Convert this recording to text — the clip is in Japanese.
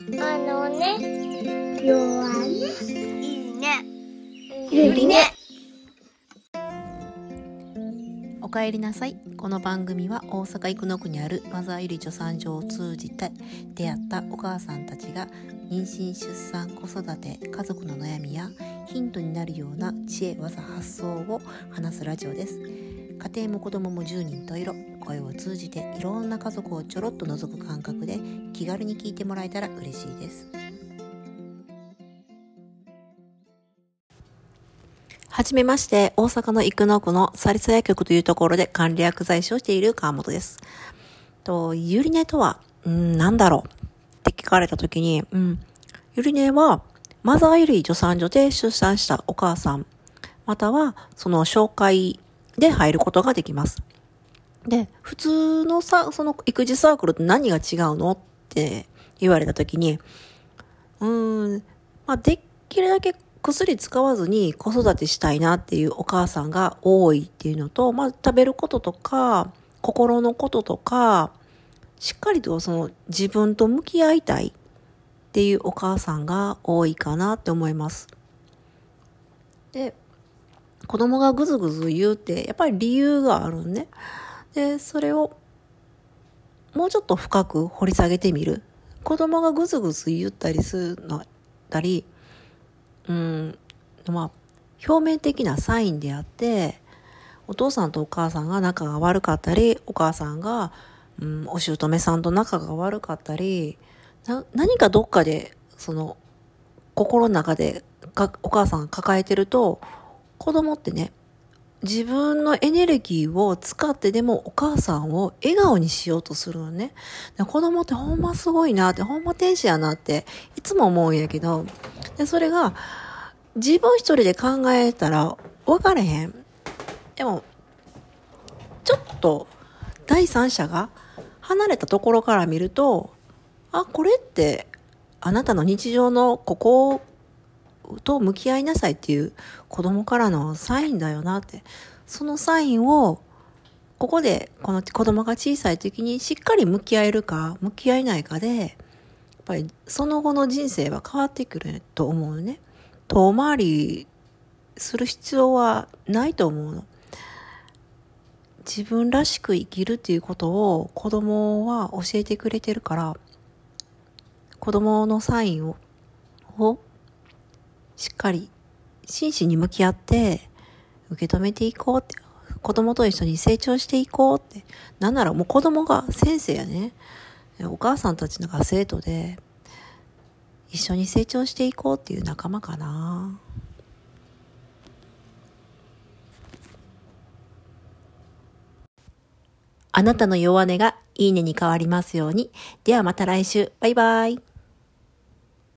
あのね、弱ね。いいね。ゆりね。おかえりなさいこの番組は大阪生野区にあるマザーゆり助産所を通じて出会ったお母さんたちが妊娠出産子育て家族の悩みやヒントになるような知恵技発想を話すラジオです家庭も子供も10人と色声を通じていろんな家族をちょろっと覗く感覚で気軽に聞いてもらえたら嬉しいですはじめまして、大阪の生野区のサリサ薬局というところで管理薬剤師をしている川本です。と、ゆりねとは、うん、なんだろうって聞かれたときに、うん、ゆりねは、マザーゆり助産所で出産したお母さん、または、その紹介で入ることができます。で、普通のさ、その育児サークルと何が違うのって言われたときに、うーん、まあ、できるだけ薬使わずに子育てしたいなっていうお母さんが多いっていうのと、まあ、食べることとか、心のこととか、しっかりとその自分と向き合いたいっていうお母さんが多いかなって思います。で、子供がぐずぐず言うって、やっぱり理由があるんね。で、それをもうちょっと深く掘り下げてみる。子供がぐずぐず言ったりするのたり、うん、まあ、表面的なサインであって、お父さんとお母さんが仲が悪かったり、お母さんが、うん、お姑さんと仲が悪かったり、何かどっかで、その、心の中でかお母さんが抱えてると、子供ってね、自分のエネルギーを使ってでもお母さんを笑顔にしようとするのね。で子供ってほんますごいなって、ほんま天使やなって、いつも思うんやけど、で、それが、自分一人で考えたら分かれへん。でも、ちょっと、第三者が離れたところから見ると、あ、これって、あなたの日常のここをと向き合いなさいっていう子供からのサインだよなって。そのサインを、ここでこの子供が小さい時にしっかり向き合えるか、向き合えないかで、やっぱりその後の人生は変わってくると思うね。遠回りする必要はないと思うの。自分らしく生きるっていうことを子供は教えてくれてるから、子供のサインを、をしっかり真摯に向き合って受け止めていこうって子供と一緒に成長していこうってなんならもう子供が先生やねお母さんたちのが生徒で一緒に成長していこうっていう仲間かなあなたの弱音がいいねに変わりますように。ではまた来週。バイバイ。